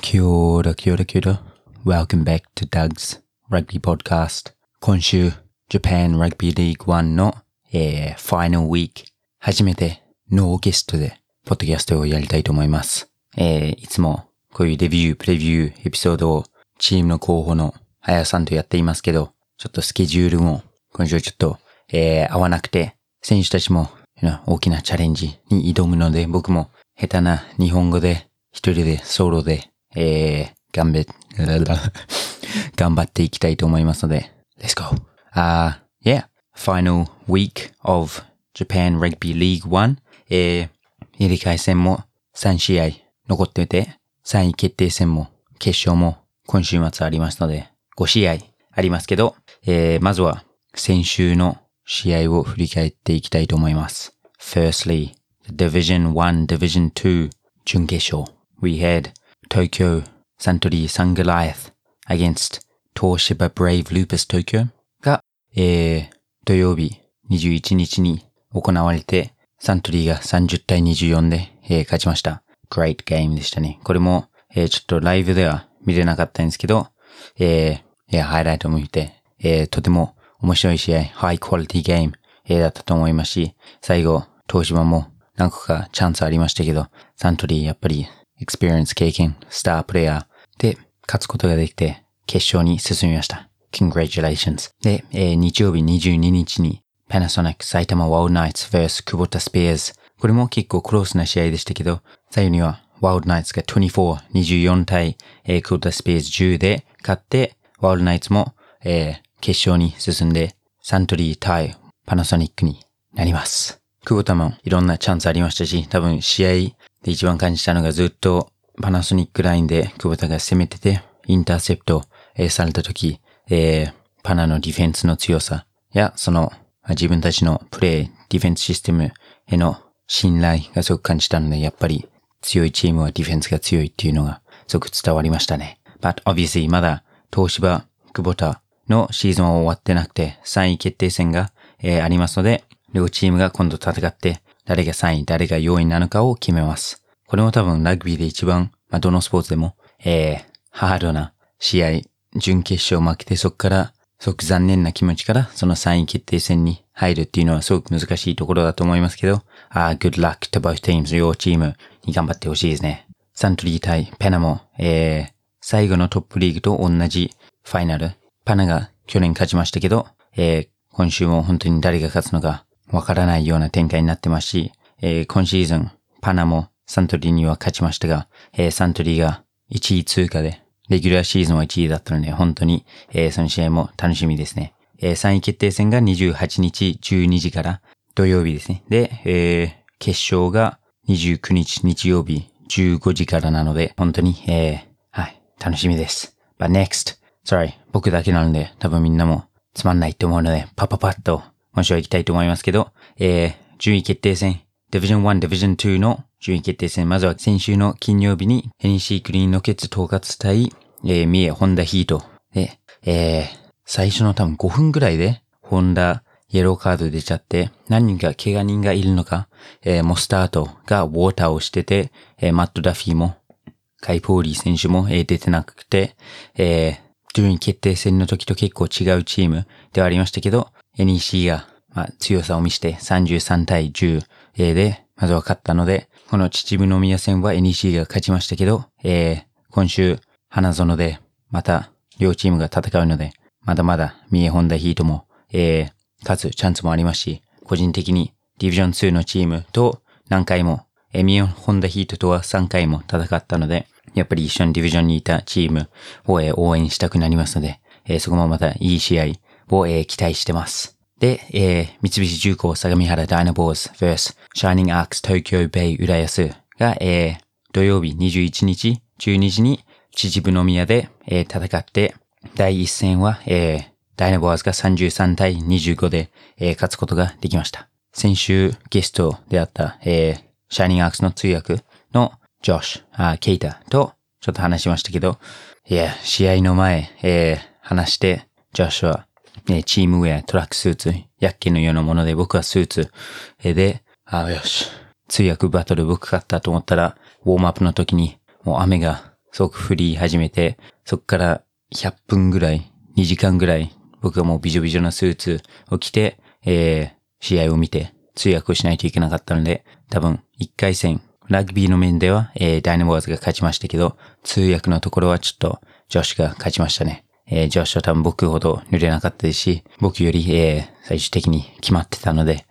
Kia ora, kia ora, kia ora. Welcome back to Doug's Rugby Podcast. 今週、Japan Rugby League 1の、えー、ファイナルウィーク、初めてノーゲストで、ポッドキャストをやりたいと思います。えー、いつも、こういうレビュー、プレビュー、エピソードを、チームの候補の、あやさんとやっていますけど、ちょっとスケジュールも、今週ちょっと、えー、合わなくて、選手たちも、大きなチャレンジに挑むので、僕も、下手な日本語で、一人で、ソロで、えー、頑張っ、頑張っていきたいと思いますので、Let's go! Uh, yeah, final week of Japan Rugby League 1. えー、入れ替え戦も3試合残っていて、3位決定戦も決勝も今週末ありますので、5試合ありますけど、えー、まずは先週の試合を振り返っていきたいと思います。Firstly, the Division 1, Division 2準決勝。We had Tokyo Suntory Sun Goliath against Toshiba Brave Lupus Tokyo が、えー、土曜日21日に行われて、サントリーが30対24で、えー勝ちました。Great game でしたね。これも、えーちょっとライブでは見れなかったんですけど、えー、いや、ハイライトも見て、えーとても面白い試合、ハイクオリティゲーム、えーだったと思いますし、最後、東芝も何個かチャンスありましたけど、サントリーやっぱり、 experience 経験、スタープレイヤーで勝つことができて、決勝に進みました。Congratulations. で、えー日曜日22日に、Panasonic 埼玉ワイルドナイツ vs クボタスピアーズ。これも結構 close な試合でしたけど、最後にはワイルドナイツが24、24対、えー、クボタスピアーズ10で勝って、ワイルドナイツも、えー決勝に進んで、サントリー対パナソニックになります。久保田もいろんなチャンスありましたし、多分試合で一番感じたのがずっとパナソニックラインで久保田が攻めてて、インターセプト、えされた時、えーパナのディフェンスの強さや、その自分たちのプレイ、ディフェンスシステムへの信頼がすごく感じたので、やっぱり強いチームはディフェンスが強いっていうのがすごく伝わりましたね。But obviously まだ東芝、久保田のシーズンは終わってなくて、3位決定戦が、えーありますので、両チームが今度戦って、誰が3位、誰が4位なのかを決めます。これも多分ラグビーで一番、まあ、どのスポーツでも、えー、ハードな試合、準決勝負けてそこから、すごく残念な気持ちから、その3位決定戦に入るっていうのはすごく難しいところだと思いますけど、あー good luck to both teams, 両チームに頑張ってほしいですね。サントリー対ペナも、えー、最後のトップリーグと同じファイナル。パナが去年勝ちましたけど、えー今週も本当に誰が勝つのかわからないような展開になってますし、えー今シーズン、パナもサントリーには勝ちましたが、えーサントリーが1位通過で、レギュラーシーズンは1位だったので、本当に、えーその試合も楽しみですね。えー3位決定戦が28日12時から土曜日ですね。で、えー決勝が29日日曜日15時からなので、本当に、えーはい、楽しみです。But next, sorry, 僕だけなので、多分みんなもつまんないと思うので、パパパッと今週は行きたいと思いますけど、えー、順位決定戦、Division 1、Division 2の順位決定戦、まずは先週の金曜日に NC クリーンロケッツ統括対、えー、三重ホンダヒート。で、えー、最初の多分5分ぐらいで、ホンダイエローカード出ちゃって、何人か怪我人がいるのか、えー、モスタートがウォーターをしてて、えーマット・ダフィーも、カイ・ポーリー選手も、えー出てなくて、えー順位決定戦の時と結構違うチームではありましたけど、NEC が、まあ、強さを見せて33対10で、まずは勝ったので、この秩父宮戦は NEC が勝ちましたけど、えー今週、花園で、また、両チームが戦うので、まだまだ、三重ホンダヒートも、えー勝つチャンスもありますし、個人的に、ディビジョン2のチームと何回も、えー三重ホンダヒートとは3回も戦ったので、やっぱり一緒にディビジョンにいたチームを、応援したくなりますので、えそこもまたいい試合を、え期待してます。で、えー三菱重工相模原ダイナボーズ vs シャーニングアークス東京ベイ浦安が、えー土曜日21日12時に秩父宮で、えー戦って、第一戦は、えーダイナボーズが33対25で、えー勝つことができました。先週ゲストであった、えーシャーニングアークスの通訳のジョシュ、あケイタとちょっと話しましたけど、いや、試合の前、えー話して、ジョシュは、ね、チームウェア、トラックスーツ、薬器のようなもので僕はスーツ、えーで、あよし、通訳バトル僕勝ったと思ったら、ウォームアップの時に、もう雨がすごく振り始めて、そこから100分ぐらい、2時間ぐらい、僕はもうビジョビジョなスーツを着て、えー、試合を見て、通訳をしないといけなかったので、多分1回戦、ラグビーの面では、えー、ダイナモアーズが勝ちましたけど、通訳のところはちょっと、ジョシュが勝ちましたね。えー、ジョシュは多分僕ほど濡れなかったですし、僕より、えー、最終的に決まってたので、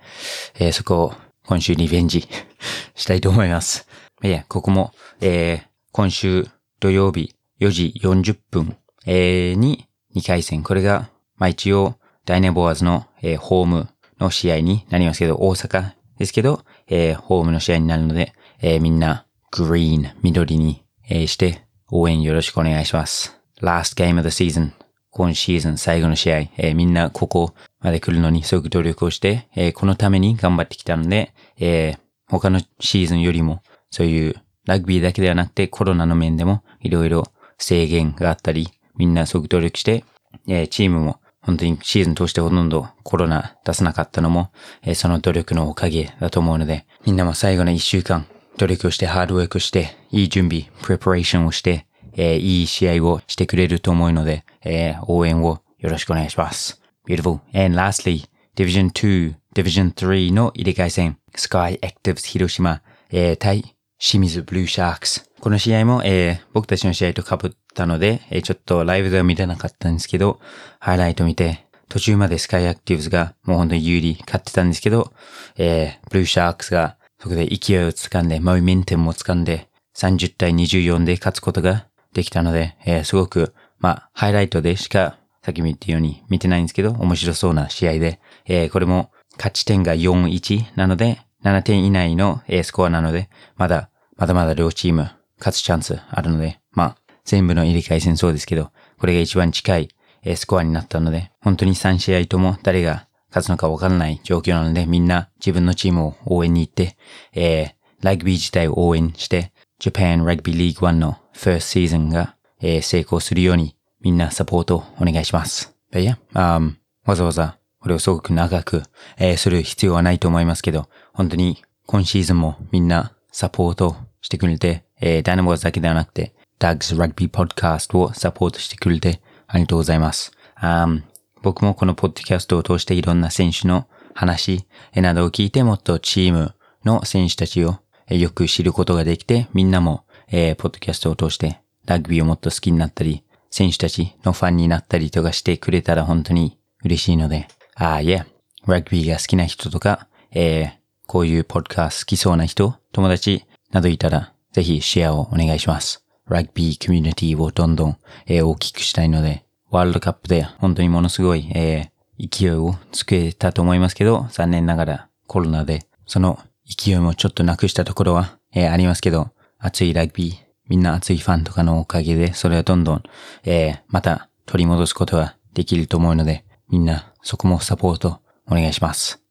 えー、そこを今週リベンジ したいと思います。いや、ここも、えー、今週土曜日4時40分、えー、に2回戦。これが、まあ一応、ダイナボアーズの、えー、ホームの試合になりますけど、大阪ですけど、えー、ホームの試合になるので、えー、みんな、グリーン、緑に、えー、して、応援よろしくお願いします。last game of the season 今シーズン最後の試合、えー、みんなここまで来るのにすごく努力をして、えー、このために頑張ってきたので、えー、他のシーズンよりも、そういうラグビーだけではなくてコロナの面でもいろいろ制限があったり、みんなすごく努力して、え、チームも本当にシーズン通してほとんどコロナ出さなかったのも、え、その努力のおかげだと思うので、みんなも最後の一週間努力してハードワークして、いい準備、プレパレーションをして、えー、いい試合をしてくれると思うので、えー、応援をよろしくお願いします。Beautiful. And lastly, Division 2、Division 3の入れ替え戦、Sky Actives 広島、えー、対清水ブルーシャークス。この試合も、えー、僕たちの試合と被ったので、えー、ちょっとライブでは見れなかったんですけど、ハイライト見て、途中までスカイアクティブスがもう本当に有利勝ってたんですけど、えー、ブルーシャークスがそこで勢いをつかんで、モーメンテムもつかんで、30対24で勝つことができたので、えー、すごく、まあ、ハイライトでしか、さっきも言ったように見てないんですけど、面白そうな試合で、えー、これも勝ち点が4-1なので、7点以内の、えー、スコアなので、まだ、まだまだ両チーム勝つチャンスあるので、まあ、全部の入れ替え戦そうですけど、これが一番近い、えー、スコアになったので、本当に3試合とも誰が勝つのかわからない状況なので、みんな自分のチームを応援に行って、えー、ラグビー自体を応援して、Japan Rugby League One の first season が、えー、成功するようにみんなサポートお願いします。いや、um, わざわざこれをすごく長く、えー、する必要はないと思いますけど、本当に今シーズンもみんなサポートしてくれて、えー、ダイナモーズだけではなくて、Doug's Rugby Podcast をサポートしてくれてありがとうございます。Um, 僕もこのポッドキャストを通していろんな選手の話などを聞いてもっとチームの選手たちをよく知ることができて、みんなも、えー、ポッドキャストを通してラグビーをもっと好きになったり、選手たちのファンになったりとかしてくれたら本当に嬉しいので、ああ、いや、ラグビーが好きな人とか、えー、こういうポッドキャスト好きそうな人、友達などいたら、ぜひシェアをお願いします。ラグビーコミュニティをどんどん、えー、大きくしたいので、ワールドカップで本当にものすごい、えー、勢いをつけたと思いますけど、残念ながらコロナで、その勢いもちょっとなくしたところは、えー、ありますけど、熱いラグビー、みんな熱いファンとかのおかげで、それはどんどん、えー、また取り戻すことはできると思うので、みんなそこもサポートお願いします。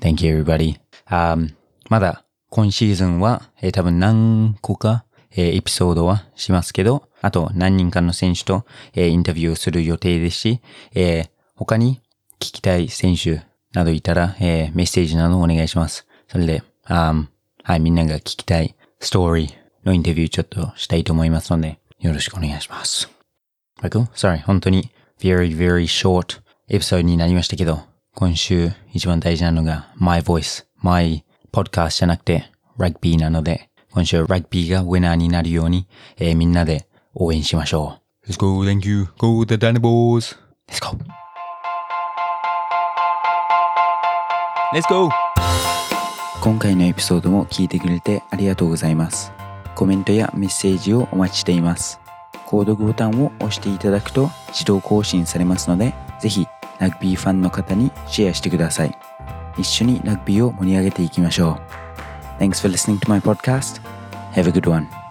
Thank you everybody. Um, まだ今シーズンは、えー、多分何個か、えー、エピソードはしますけど、あと何人かの選手と、えー、インタビューする予定ですし、えー、他に聞きたい選手などいたら、え、メッセージなどお願いします。それで、um, はい、みんなが聞きたいストーリーのインタビューちょっとしたいと思いますので、よろしくお願いします。Michael? Sorry, 本当に very, very short エピソードになりましたけど、今週一番大事なのが my voice, my podcast じゃなくて rugby なので、今週 rugby がウィナーになるように、えー、みんなで応援しましょう。Let's go, thank you, go the Dynamos! Let's go! Let's go! 今回のエピソードも聞いてくれてありがとうございます。コメントやメッセージをお待ちしています。購読ボタンを押していただくと自動更新されますので、ぜひラグビーファンの方にシェアしてください。一緒にラグビーを盛り上げていきましょう。Thanks for listening to my podcast. Have a good one.